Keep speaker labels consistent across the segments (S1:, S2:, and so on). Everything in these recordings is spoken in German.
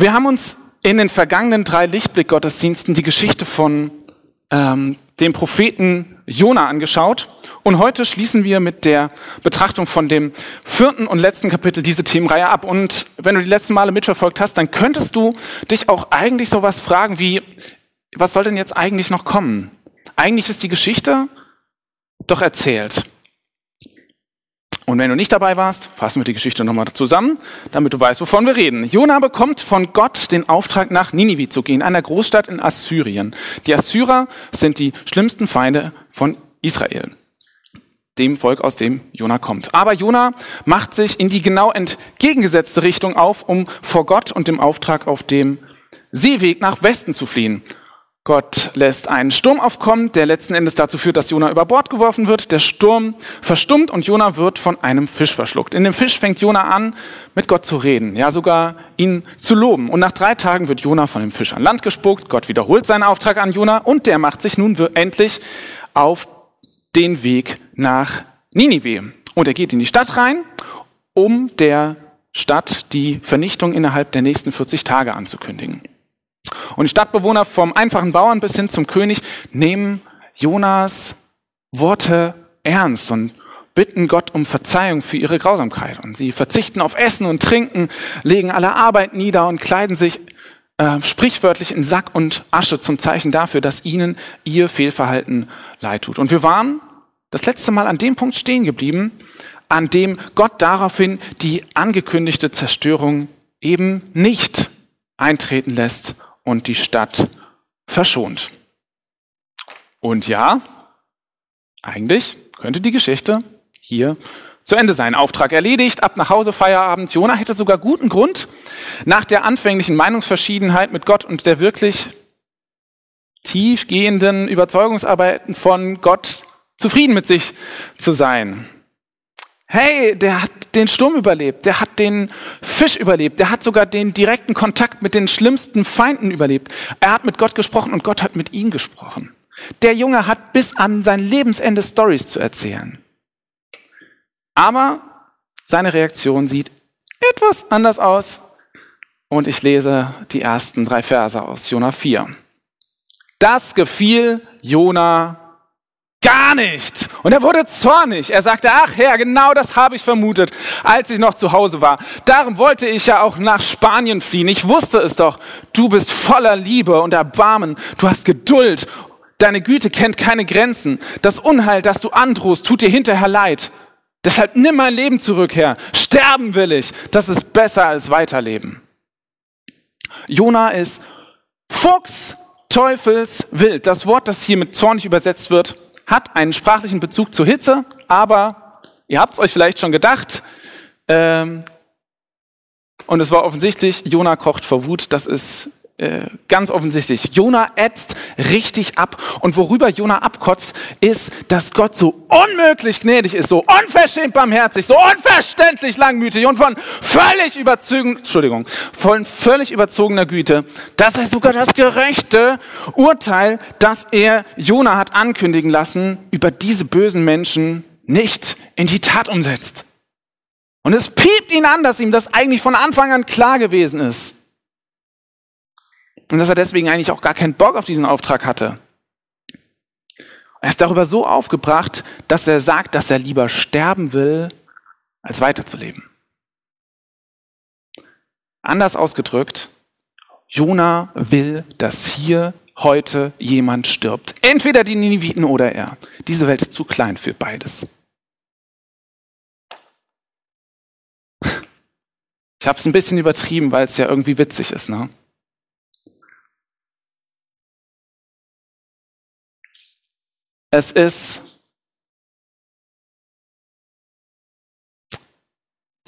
S1: Wir haben uns in den vergangenen drei Lichtblick-Gottesdiensten die Geschichte von ähm, dem Propheten Jona angeschaut und heute schließen wir mit der Betrachtung von dem vierten und letzten Kapitel diese Themenreihe ab. Und wenn du die letzten Male mitverfolgt hast, dann könntest du dich auch eigentlich sowas fragen wie, was soll denn jetzt eigentlich noch kommen? Eigentlich ist die Geschichte doch erzählt. Und wenn du nicht dabei warst, fassen wir die Geschichte nochmal zusammen, damit du weißt, wovon wir reden. Jona bekommt von Gott den Auftrag, nach Ninive zu gehen, einer Großstadt in Assyrien. Die Assyrer sind die schlimmsten Feinde von Israel, dem Volk, aus dem Jona kommt. Aber Jona macht sich in die genau entgegengesetzte Richtung auf, um vor Gott und dem Auftrag auf dem Seeweg nach Westen zu fliehen. Gott lässt einen Sturm aufkommen, der letzten Endes dazu führt, dass Jona über Bord geworfen wird. Der Sturm verstummt und Jona wird von einem Fisch verschluckt. In dem Fisch fängt Jona an, mit Gott zu reden, ja sogar ihn zu loben. Und nach drei Tagen wird Jona von dem Fisch an Land gespuckt. Gott wiederholt seinen Auftrag an Jona und der macht sich nun endlich auf den Weg nach Ninive. Und er geht in die Stadt rein, um der Stadt die Vernichtung innerhalb der nächsten 40 Tage anzukündigen. Und die Stadtbewohner vom einfachen Bauern bis hin zum König nehmen Jonas Worte ernst und bitten Gott um Verzeihung für ihre Grausamkeit. Und sie verzichten auf Essen und Trinken, legen alle Arbeit nieder und kleiden sich äh, sprichwörtlich in Sack und Asche zum Zeichen dafür, dass ihnen ihr Fehlverhalten leid tut. Und wir waren das letzte Mal an dem Punkt stehen geblieben, an dem Gott daraufhin die angekündigte Zerstörung eben nicht eintreten lässt und die Stadt verschont. Und ja, eigentlich könnte die Geschichte hier zu Ende sein. Auftrag erledigt, ab nach Hause, Feierabend. Jona hätte sogar guten Grund, nach der anfänglichen Meinungsverschiedenheit mit Gott und der wirklich tiefgehenden Überzeugungsarbeiten von Gott zufrieden mit sich zu sein. Hey, der hat den Sturm überlebt, der hat den Fisch überlebt, der hat sogar den direkten Kontakt mit den schlimmsten Feinden überlebt. Er hat mit Gott gesprochen und Gott hat mit ihm gesprochen. Der Junge hat bis an sein Lebensende Stories zu erzählen. Aber seine Reaktion sieht etwas anders aus. Und ich lese die ersten drei Verse aus Jona 4. Das gefiel Jona Gar nicht. Und er wurde zornig. Er sagte, ach Herr, genau das habe ich vermutet, als ich noch zu Hause war. Darum wollte ich ja auch nach Spanien fliehen. Ich wusste es doch. Du bist voller Liebe und Erbarmen. Du hast Geduld. Deine Güte kennt keine Grenzen. Das Unheil, das du androhst, tut dir hinterher leid. Deshalb nimm mein Leben zurück, Herr. Sterben will ich. Das ist besser als weiterleben. Jona ist Fuchs, Teufels, Wild. Das Wort, das hier mit zornig übersetzt wird, hat einen sprachlichen Bezug zur Hitze, aber ihr habt es euch vielleicht schon gedacht, ähm, und es war offensichtlich, Jona kocht vor Wut, das ist äh, ganz offensichtlich. Jona ätzt richtig ab. Und worüber Jona abkotzt, ist, dass Gott so unmöglich gnädig ist, so unverschämt barmherzig, so unverständlich langmütig und von völlig überzogen, Entschuldigung, von völlig überzogener Güte, dass er sogar das gerechte Urteil, das er Jona hat ankündigen lassen, über diese bösen Menschen nicht in die Tat umsetzt. Und es piept ihn an, dass ihm das eigentlich von Anfang an klar gewesen ist. Und dass er deswegen eigentlich auch gar keinen Bock auf diesen Auftrag hatte. Er ist darüber so aufgebracht, dass er sagt, dass er lieber sterben will, als weiterzuleben. Anders ausgedrückt, Jona will, dass hier heute jemand stirbt. Entweder die Niniviten oder er. Diese Welt ist zu klein für beides. Ich habe es ein bisschen übertrieben, weil es ja irgendwie witzig ist. Ne? Es ist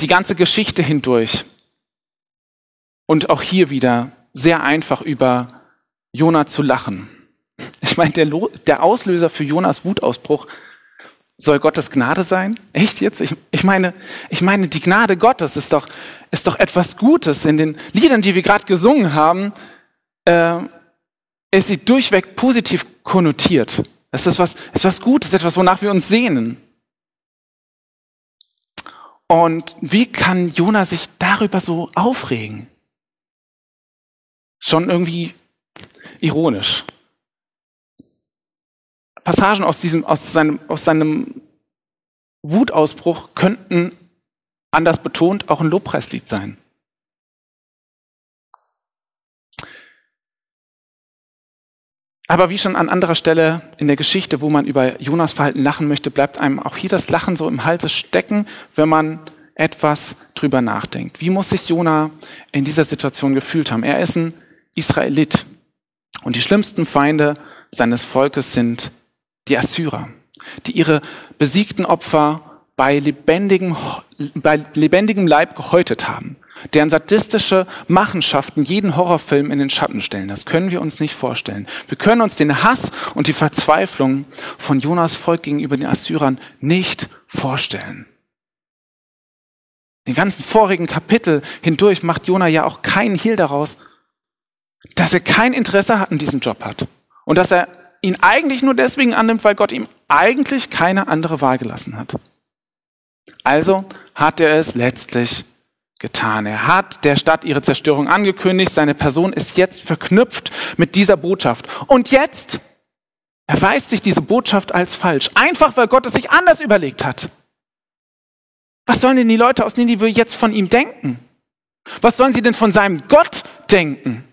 S1: die ganze Geschichte hindurch und auch hier wieder sehr einfach über Jona zu lachen. Ich meine, der, der Auslöser für Jonas Wutausbruch soll Gottes Gnade sein? Echt jetzt? Ich, ich, meine, ich meine, die Gnade Gottes ist doch, ist doch etwas Gutes. In den Liedern, die wir gerade gesungen haben, äh, ist sie durchweg positiv konnotiert. Es ist was, ist was Gutes, etwas, wonach wir uns sehnen. Und wie kann Jona sich darüber so aufregen? schon irgendwie ironisch. Passagen aus, diesem, aus, seinem, aus seinem Wutausbruch könnten anders betont auch ein Lobpreislied sein. Aber wie schon an anderer Stelle in der Geschichte, wo man über Jonas Verhalten lachen möchte, bleibt einem auch hier das Lachen so im Halse stecken, wenn man etwas drüber nachdenkt. Wie muss sich Jona in dieser Situation gefühlt haben? Er ist ein Israelit und die schlimmsten Feinde seines Volkes sind die Assyrer, die ihre besiegten Opfer bei lebendigem, bei lebendigem Leib gehäutet haben deren sadistische Machenschaften jeden Horrorfilm in den Schatten stellen. Das können wir uns nicht vorstellen. Wir können uns den Hass und die Verzweiflung von Jonas Volk gegenüber den Assyrern nicht vorstellen. Den ganzen vorigen Kapitel hindurch macht Jona ja auch keinen Hehl daraus, dass er kein Interesse an diesem Job hat. Und dass er ihn eigentlich nur deswegen annimmt, weil Gott ihm eigentlich keine andere Wahl gelassen hat. Also hat er es letztlich getan. Er hat der Stadt ihre Zerstörung angekündigt. Seine Person ist jetzt verknüpft mit dieser Botschaft. Und jetzt erweist sich diese Botschaft als falsch. Einfach weil Gott es sich anders überlegt hat. Was sollen denn die Leute aus Ninive jetzt von ihm denken? Was sollen sie denn von seinem Gott denken?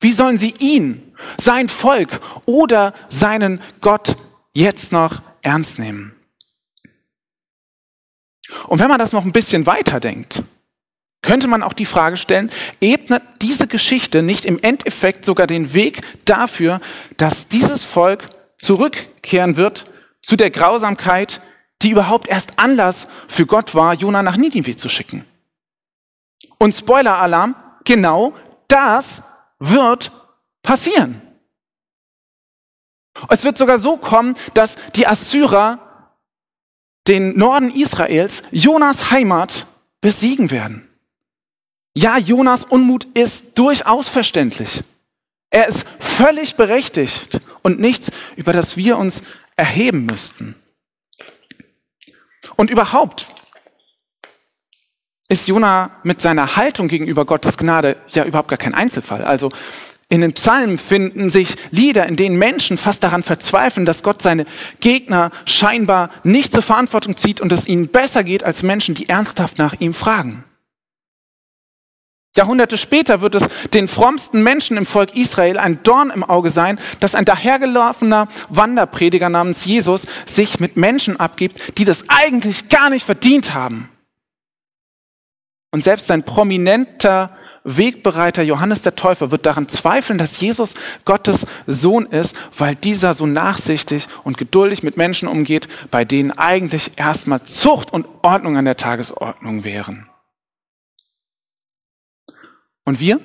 S1: Wie sollen sie ihn, sein Volk oder seinen Gott jetzt noch ernst nehmen? Und wenn man das noch ein bisschen weiter denkt, könnte man auch die Frage stellen, ebnet diese Geschichte nicht im Endeffekt sogar den Weg dafür, dass dieses Volk zurückkehren wird zu der Grausamkeit, die überhaupt erst Anlass für Gott war, Jona nach Ninive zu schicken? Und Spoiler-Alarm, genau das wird passieren. Es wird sogar so kommen, dass die Assyrer den Norden Israels, Jonas Heimat, besiegen werden. Ja, Jonas Unmut ist durchaus verständlich. Er ist völlig berechtigt und nichts, über das wir uns erheben müssten. Und überhaupt ist Jona mit seiner Haltung gegenüber Gottes Gnade ja überhaupt gar kein Einzelfall. Also in den Psalmen finden sich Lieder, in denen Menschen fast daran verzweifeln, dass Gott seine Gegner scheinbar nicht zur Verantwortung zieht und es ihnen besser geht als Menschen, die ernsthaft nach ihm fragen. Jahrhunderte später wird es den frommsten Menschen im Volk Israel ein Dorn im Auge sein, dass ein dahergelaufener Wanderprediger namens Jesus sich mit Menschen abgibt, die das eigentlich gar nicht verdient haben. Und selbst ein prominenter Wegbereiter Johannes der Täufer wird daran zweifeln, dass Jesus Gottes Sohn ist, weil dieser so nachsichtig und geduldig mit Menschen umgeht, bei denen eigentlich erstmal Zucht und Ordnung an der Tagesordnung wären. Und wir?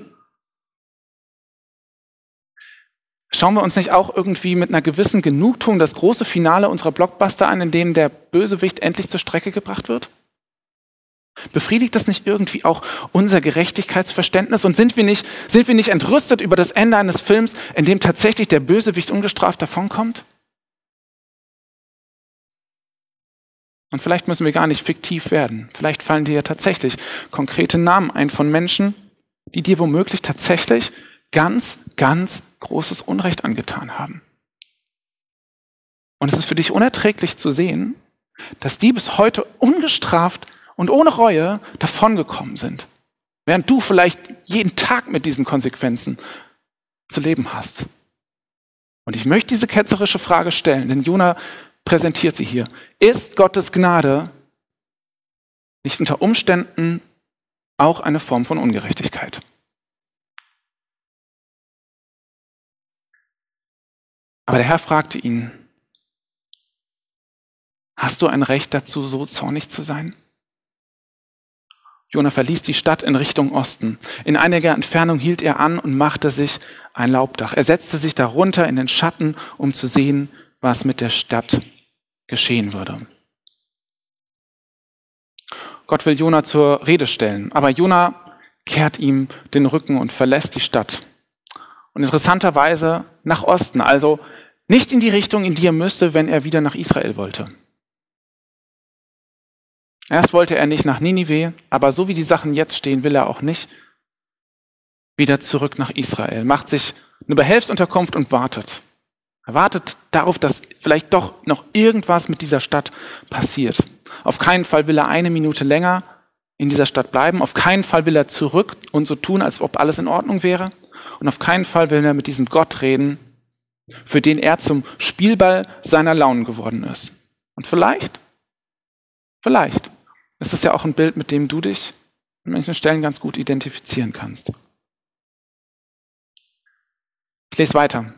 S1: Schauen wir uns nicht auch irgendwie mit einer gewissen Genugtuung das große Finale unserer Blockbuster an, in dem der Bösewicht endlich zur Strecke gebracht wird? Befriedigt das nicht irgendwie auch unser Gerechtigkeitsverständnis? Und sind wir nicht, sind wir nicht entrüstet über das Ende eines Films, in dem tatsächlich der Bösewicht ungestraft davonkommt? Und vielleicht müssen wir gar nicht fiktiv werden. Vielleicht fallen dir ja tatsächlich konkrete Namen ein von Menschen, die dir womöglich tatsächlich ganz, ganz großes Unrecht angetan haben. Und es ist für dich unerträglich zu sehen, dass die bis heute ungestraft und ohne Reue davongekommen sind. Während du vielleicht jeden Tag mit diesen Konsequenzen zu leben hast. Und ich möchte diese ketzerische Frage stellen, denn Jona präsentiert sie hier. Ist Gottes Gnade nicht unter Umständen auch eine Form von Ungerechtigkeit? Aber der Herr fragte ihn, hast du ein Recht dazu, so zornig zu sein? Jona verließ die Stadt in Richtung Osten. In einiger Entfernung hielt er an und machte sich ein Laubdach. Er setzte sich darunter in den Schatten, um zu sehen, was mit der Stadt geschehen würde. Gott will Jona zur Rede stellen, aber Jona kehrt ihm den Rücken und verlässt die Stadt. Und interessanterweise nach Osten, also nicht in die Richtung, in die er müsste, wenn er wieder nach Israel wollte. Erst wollte er nicht nach Ninive, aber so wie die Sachen jetzt stehen, will er auch nicht wieder zurück nach Israel, macht sich eine Behelfsunterkunft und wartet. Er wartet darauf, dass vielleicht doch noch irgendwas mit dieser Stadt passiert. Auf keinen Fall will er eine Minute länger in dieser Stadt bleiben. Auf keinen Fall will er zurück und so tun, als ob alles in Ordnung wäre. Und auf keinen Fall will er mit diesem Gott reden, für den er zum Spielball seiner Launen geworden ist. Und vielleicht, vielleicht ist das ja auch ein Bild, mit dem du dich an manchen Stellen ganz gut identifizieren kannst. Ich lese weiter.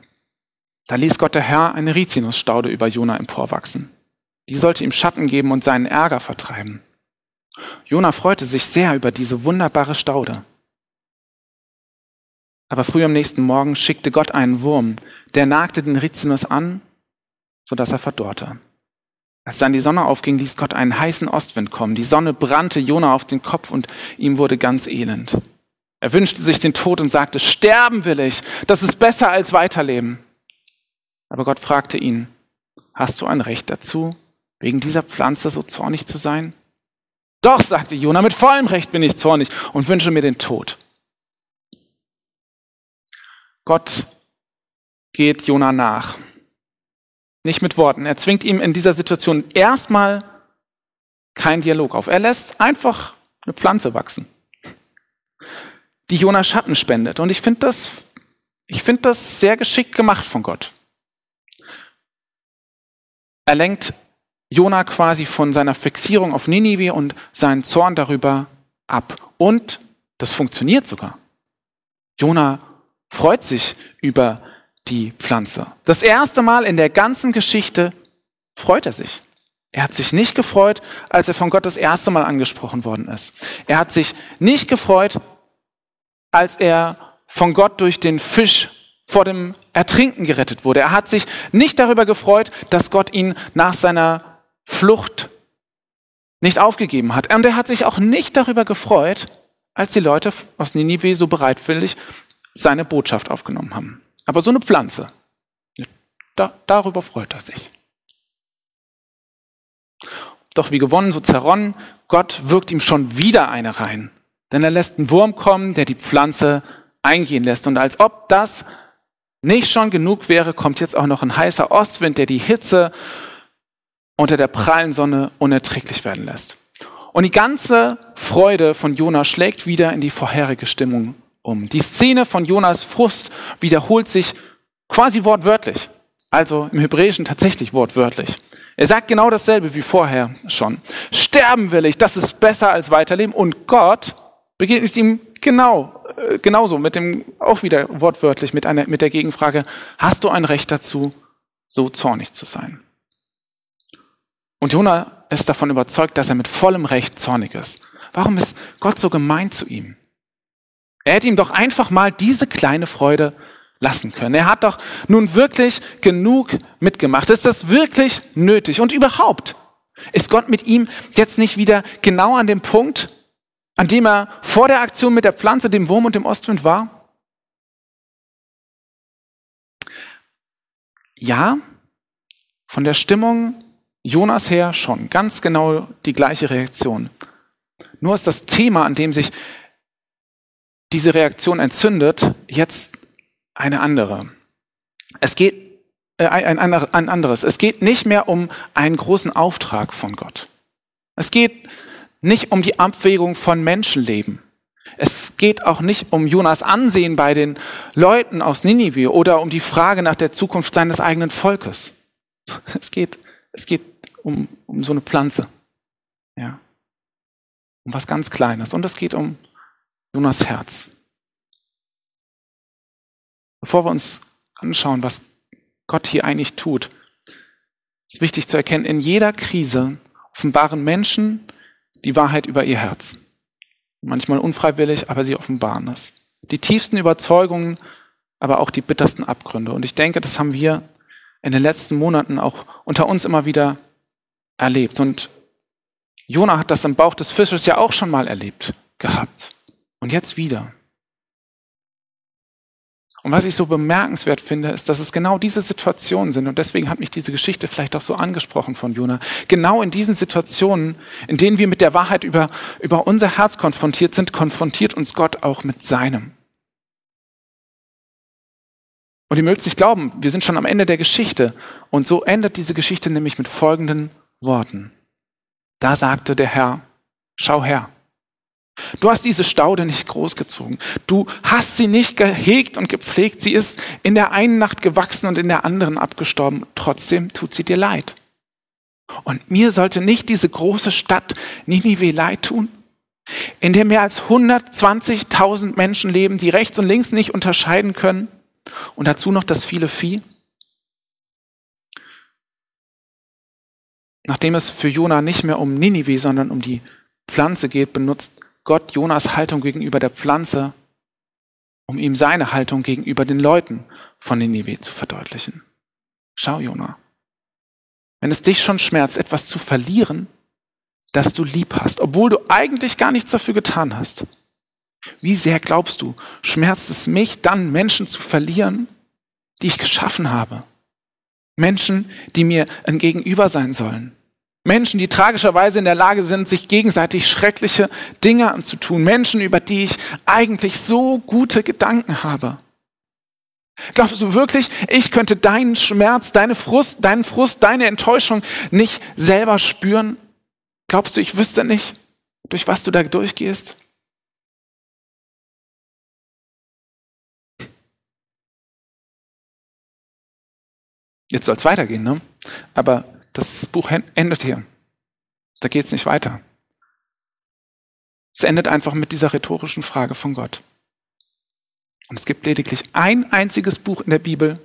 S1: Da ließ Gott der Herr eine Rizinusstaude über Jona emporwachsen. Die sollte ihm Schatten geben und seinen Ärger vertreiben. Jona freute sich sehr über diese wunderbare Staude. Aber früh am nächsten Morgen schickte Gott einen Wurm, der nagte den Rizinus an, sodass er verdorrte. Als dann die Sonne aufging, ließ Gott einen heißen Ostwind kommen. Die Sonne brannte Jona auf den Kopf und ihm wurde ganz elend. Er wünschte sich den Tod und sagte, sterben will ich, das ist besser als weiterleben. Aber Gott fragte ihn, hast du ein Recht dazu, wegen dieser Pflanze so zornig zu sein? Doch, sagte Jona, mit vollem Recht bin ich zornig und wünsche mir den Tod. Gott geht Jona nach. Nicht mit Worten. Er zwingt ihm in dieser Situation erstmal keinen Dialog auf. Er lässt einfach eine Pflanze wachsen, die Jona Schatten spendet. Und ich finde das, ich das sehr geschickt gemacht von Gott. Er lenkt Jona quasi von seiner Fixierung auf Ninive und seinen Zorn darüber ab. Und das funktioniert sogar. Jona freut sich über die Pflanze. Das erste Mal in der ganzen Geschichte freut er sich. Er hat sich nicht gefreut, als er von Gott das erste Mal angesprochen worden ist. Er hat sich nicht gefreut, als er von Gott durch den Fisch vor dem Ertrinken gerettet wurde. Er hat sich nicht darüber gefreut, dass Gott ihn nach seiner Flucht nicht aufgegeben hat. Und er hat sich auch nicht darüber gefreut, als die Leute aus Ninive so bereitwillig seine Botschaft aufgenommen haben. Aber so eine Pflanze, da, darüber freut er sich. Doch wie gewonnen, so zerronnen, Gott wirkt ihm schon wieder eine rein. Denn er lässt einen Wurm kommen, der die Pflanze eingehen lässt. Und als ob das nicht schon genug wäre, kommt jetzt auch noch ein heißer Ostwind, der die Hitze unter der prallen Sonne unerträglich werden lässt. Und die ganze Freude von Jona schlägt wieder in die vorherige Stimmung um. Die Szene von Jonas Frust wiederholt sich quasi wortwörtlich. Also im Hebräischen tatsächlich wortwörtlich. Er sagt genau dasselbe wie vorher schon. Sterben will ich, das ist besser als weiterleben. Und Gott begegnet ihm genau, äh, genauso mit dem, auch wieder wortwörtlich mit einer, mit der Gegenfrage, hast du ein Recht dazu, so zornig zu sein? Und Jonah ist davon überzeugt, dass er mit vollem Recht zornig ist. Warum ist Gott so gemein zu ihm? Er hätte ihm doch einfach mal diese kleine Freude lassen können. Er hat doch nun wirklich genug mitgemacht. Ist das wirklich nötig? Und überhaupt, ist Gott mit ihm jetzt nicht wieder genau an dem Punkt, an dem er vor der Aktion mit der Pflanze, dem Wurm und dem Ostwind war? Ja, von der Stimmung Jonas her schon ganz genau die gleiche Reaktion. Nur ist das Thema, an dem sich diese Reaktion entzündet, jetzt eine andere. Es geht äh, ein, ein anderes. Es geht nicht mehr um einen großen Auftrag von Gott. Es geht nicht um die Abwägung von Menschenleben. Es geht auch nicht um Jonas Ansehen bei den Leuten aus Ninive oder um die Frage nach der Zukunft seines eigenen Volkes. Es geht, es geht um, um so eine Pflanze. Ja. Um was ganz Kleines. Und es geht um Jonas Herz. Bevor wir uns anschauen, was Gott hier eigentlich tut, ist wichtig zu erkennen, in jeder Krise offenbaren Menschen die Wahrheit über ihr Herz. Manchmal unfreiwillig, aber sie offenbaren es. Die tiefsten Überzeugungen, aber auch die bittersten Abgründe. Und ich denke, das haben wir in den letzten Monaten auch unter uns immer wieder erlebt. Und Jona hat das im Bauch des Fisches ja auch schon mal erlebt gehabt. Und jetzt wieder. Und was ich so bemerkenswert finde, ist, dass es genau diese Situationen sind. Und deswegen hat mich diese Geschichte vielleicht auch so angesprochen von Jona. Genau in diesen Situationen, in denen wir mit der Wahrheit über, über unser Herz konfrontiert sind, konfrontiert uns Gott auch mit seinem. Und ihr mögt es nicht glauben, wir sind schon am Ende der Geschichte. Und so endet diese Geschichte nämlich mit folgenden Worten. Da sagte der Herr, schau her, du hast diese Staude nicht großgezogen, du hast sie nicht gehegt und gepflegt, sie ist in der einen Nacht gewachsen und in der anderen abgestorben, trotzdem tut sie dir leid. Und mir sollte nicht diese große Stadt Ninive leid tun, in der mehr als 120.000 Menschen leben, die rechts und links nicht unterscheiden können. Und dazu noch das viele Vieh. Nachdem es für Jona nicht mehr um Ninive, sondern um die Pflanze geht, benutzt Gott Jonas Haltung gegenüber der Pflanze, um ihm seine Haltung gegenüber den Leuten von Ninive zu verdeutlichen. Schau, Jona, wenn es dich schon schmerzt, etwas zu verlieren, das du lieb hast, obwohl du eigentlich gar nichts dafür getan hast. Wie sehr glaubst du, schmerzt es mich dann, Menschen zu verlieren, die ich geschaffen habe? Menschen, die mir ein Gegenüber sein sollen. Menschen, die tragischerweise in der Lage sind, sich gegenseitig schreckliche Dinge anzutun. Menschen, über die ich eigentlich so gute Gedanken habe. Glaubst du wirklich, ich könnte deinen Schmerz, deine Frust, deinen Frust, deine Enttäuschung nicht selber spüren? Glaubst du, ich wüsste nicht, durch was du da durchgehst? Jetzt soll es weitergehen, ne? aber das Buch endet hier. Da geht es nicht weiter. Es endet einfach mit dieser rhetorischen Frage von Gott. Und es gibt lediglich ein einziges Buch in der Bibel,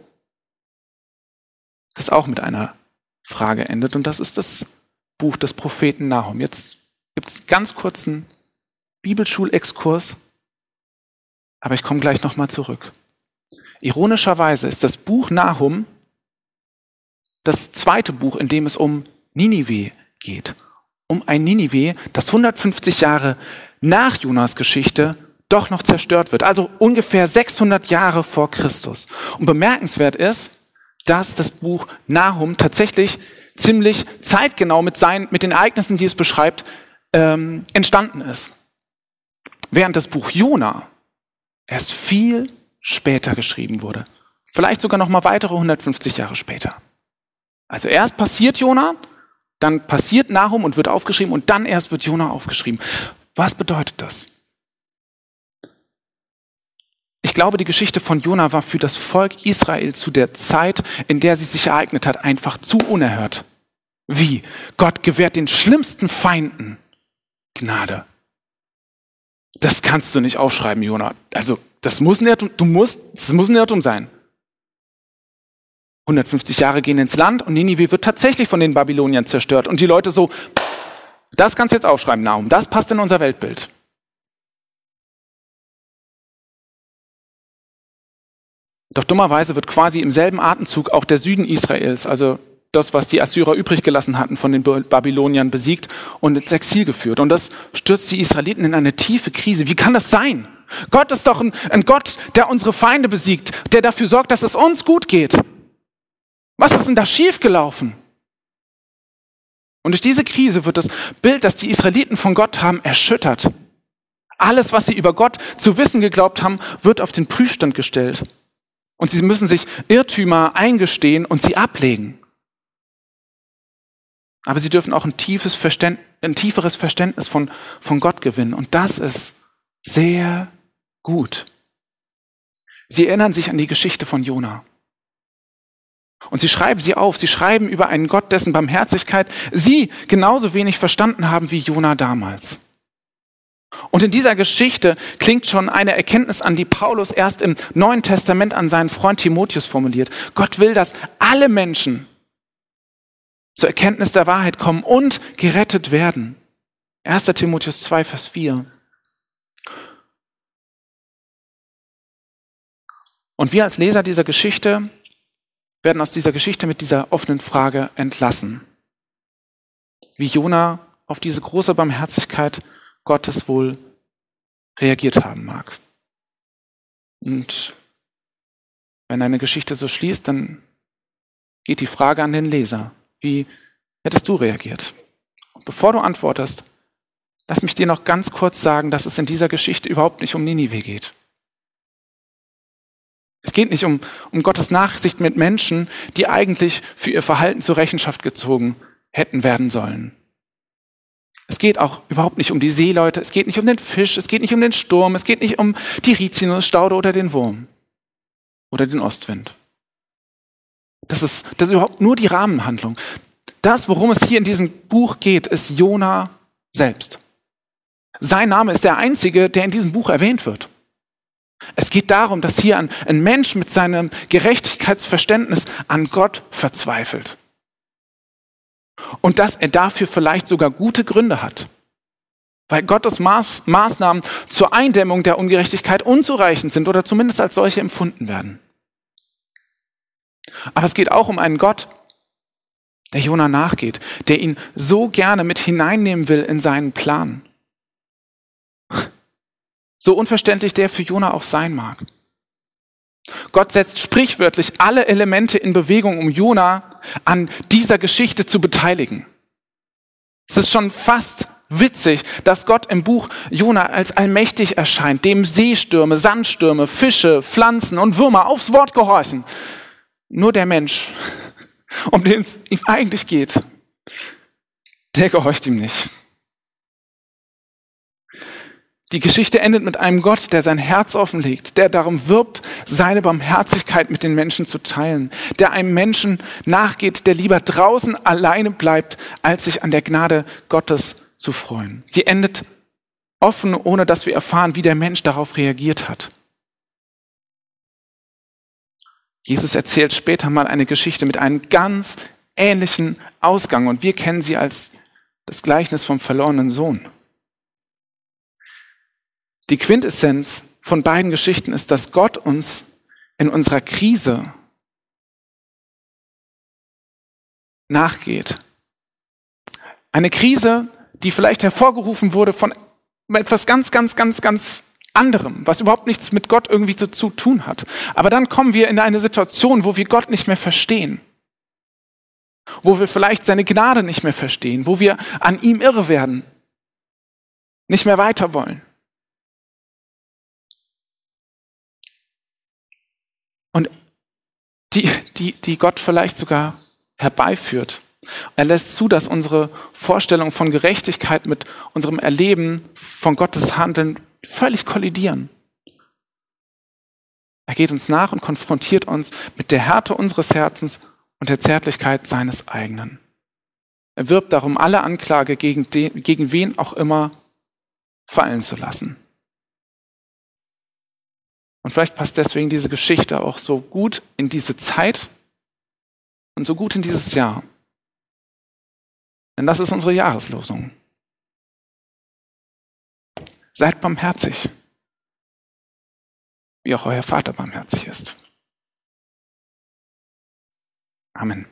S1: das auch mit einer Frage endet, und das ist das Buch des Propheten Nahum. Jetzt gibt es einen ganz kurzen Bibelschulexkurs, aber ich komme gleich nochmal zurück. Ironischerweise ist das Buch Nahum das zweite Buch, in dem es um Ninive geht. Um ein Ninive, das 150 Jahre nach Jonas Geschichte doch noch zerstört wird. Also ungefähr 600 Jahre vor Christus. Und bemerkenswert ist, dass das Buch Nahum tatsächlich ziemlich zeitgenau mit, seinen, mit den Ereignissen, die es beschreibt, ähm, entstanden ist. Während das Buch Jona erst viel später geschrieben wurde. Vielleicht sogar noch mal weitere 150 Jahre später. Also erst passiert Jona, dann passiert Nahum und wird aufgeschrieben und dann erst wird Jona aufgeschrieben. Was bedeutet das? Ich glaube, die Geschichte von Jona war für das Volk Israel zu der Zeit, in der sie sich ereignet hat, einfach zu unerhört. Wie? Gott gewährt den schlimmsten Feinden Gnade. Das kannst du nicht aufschreiben, Jona. Also, das muss ein Irrtum, du musst, das muss ein Irrtum sein. 150 Jahre gehen ins Land und Ninive wird tatsächlich von den Babyloniern zerstört. Und die Leute so, das kannst du jetzt aufschreiben, Naum, das passt in unser Weltbild. Doch dummerweise wird quasi im selben Atemzug auch der Süden Israels, also das, was die Assyrer übrig gelassen hatten, von den Babyloniern besiegt und ins Exil geführt. Und das stürzt die Israeliten in eine tiefe Krise. Wie kann das sein? Gott ist doch ein, ein Gott, der unsere Feinde besiegt, der dafür sorgt, dass es uns gut geht. Was ist denn da schiefgelaufen? Und durch diese Krise wird das Bild, das die Israeliten von Gott haben, erschüttert. Alles, was sie über Gott zu wissen geglaubt haben, wird auf den Prüfstand gestellt. Und sie müssen sich Irrtümer eingestehen und sie ablegen. Aber sie dürfen auch ein, tiefes Verständ, ein tieferes Verständnis von, von Gott gewinnen. Und das ist sehr gut. Sie erinnern sich an die Geschichte von Jona. Und sie schreiben sie auf. Sie schreiben über einen Gott, dessen Barmherzigkeit sie genauso wenig verstanden haben wie Jona damals. Und in dieser Geschichte klingt schon eine Erkenntnis an, die Paulus erst im Neuen Testament an seinen Freund Timotheus formuliert. Gott will, dass alle Menschen zur Erkenntnis der Wahrheit kommen und gerettet werden. 1. Timotheus 2, Vers 4. Und wir als Leser dieser Geschichte werden aus dieser Geschichte mit dieser offenen Frage entlassen. Wie Jona auf diese große Barmherzigkeit Gottes wohl reagiert haben mag. Und wenn eine Geschichte so schließt, dann geht die Frage an den Leser. Wie hättest du reagiert? Und bevor du antwortest, lass mich dir noch ganz kurz sagen, dass es in dieser Geschichte überhaupt nicht um Ninive geht geht nicht um, um Gottes Nachsicht mit Menschen, die eigentlich für ihr Verhalten zur Rechenschaft gezogen hätten werden sollen. Es geht auch überhaupt nicht um die Seeleute, es geht nicht um den Fisch, es geht nicht um den Sturm, es geht nicht um die Rizinusstaude oder den Wurm oder den Ostwind. Das ist, das ist überhaupt nur die Rahmenhandlung. Das, worum es hier in diesem Buch geht, ist Jona selbst. Sein Name ist der einzige, der in diesem Buch erwähnt wird. Es geht darum, dass hier ein, ein Mensch mit seinem Gerechtigkeitsverständnis an Gott verzweifelt. Und dass er dafür vielleicht sogar gute Gründe hat. Weil Gottes Maß, Maßnahmen zur Eindämmung der Ungerechtigkeit unzureichend sind oder zumindest als solche empfunden werden. Aber es geht auch um einen Gott, der Jona nachgeht, der ihn so gerne mit hineinnehmen will in seinen Plan. So unverständlich der für Jona auch sein mag. Gott setzt sprichwörtlich alle Elemente in Bewegung, um Jona an dieser Geschichte zu beteiligen. Es ist schon fast witzig, dass Gott im Buch Jona als allmächtig erscheint, dem Seestürme, Sandstürme, Fische, Pflanzen und Würmer aufs Wort gehorchen. Nur der Mensch, um den es ihm eigentlich geht, der gehorcht ihm nicht. Die Geschichte endet mit einem Gott, der sein Herz offenlegt, der darum wirbt, seine Barmherzigkeit mit den Menschen zu teilen, der einem Menschen nachgeht, der lieber draußen alleine bleibt, als sich an der Gnade Gottes zu freuen. Sie endet offen, ohne dass wir erfahren, wie der Mensch darauf reagiert hat. Jesus erzählt später mal eine Geschichte mit einem ganz ähnlichen Ausgang und wir kennen sie als das Gleichnis vom verlorenen Sohn. Die Quintessenz von beiden Geschichten ist, dass Gott uns in unserer Krise nachgeht. Eine Krise, die vielleicht hervorgerufen wurde von etwas ganz, ganz, ganz, ganz anderem, was überhaupt nichts mit Gott irgendwie zu, zu tun hat. Aber dann kommen wir in eine Situation, wo wir Gott nicht mehr verstehen. Wo wir vielleicht seine Gnade nicht mehr verstehen, wo wir an ihm irre werden, nicht mehr weiter wollen. Und die, die, die Gott vielleicht sogar herbeiführt. Er lässt zu, dass unsere Vorstellung von Gerechtigkeit mit unserem Erleben von Gottes Handeln völlig kollidieren. Er geht uns nach und konfrontiert uns mit der Härte unseres Herzens und der Zärtlichkeit seines eigenen. Er wirbt darum, alle Anklage gegen, den, gegen wen auch immer fallen zu lassen. Und vielleicht passt deswegen diese Geschichte auch so gut in diese Zeit und so gut in dieses Jahr. Denn das ist unsere Jahreslosung. Seid barmherzig, wie auch euer Vater barmherzig ist. Amen.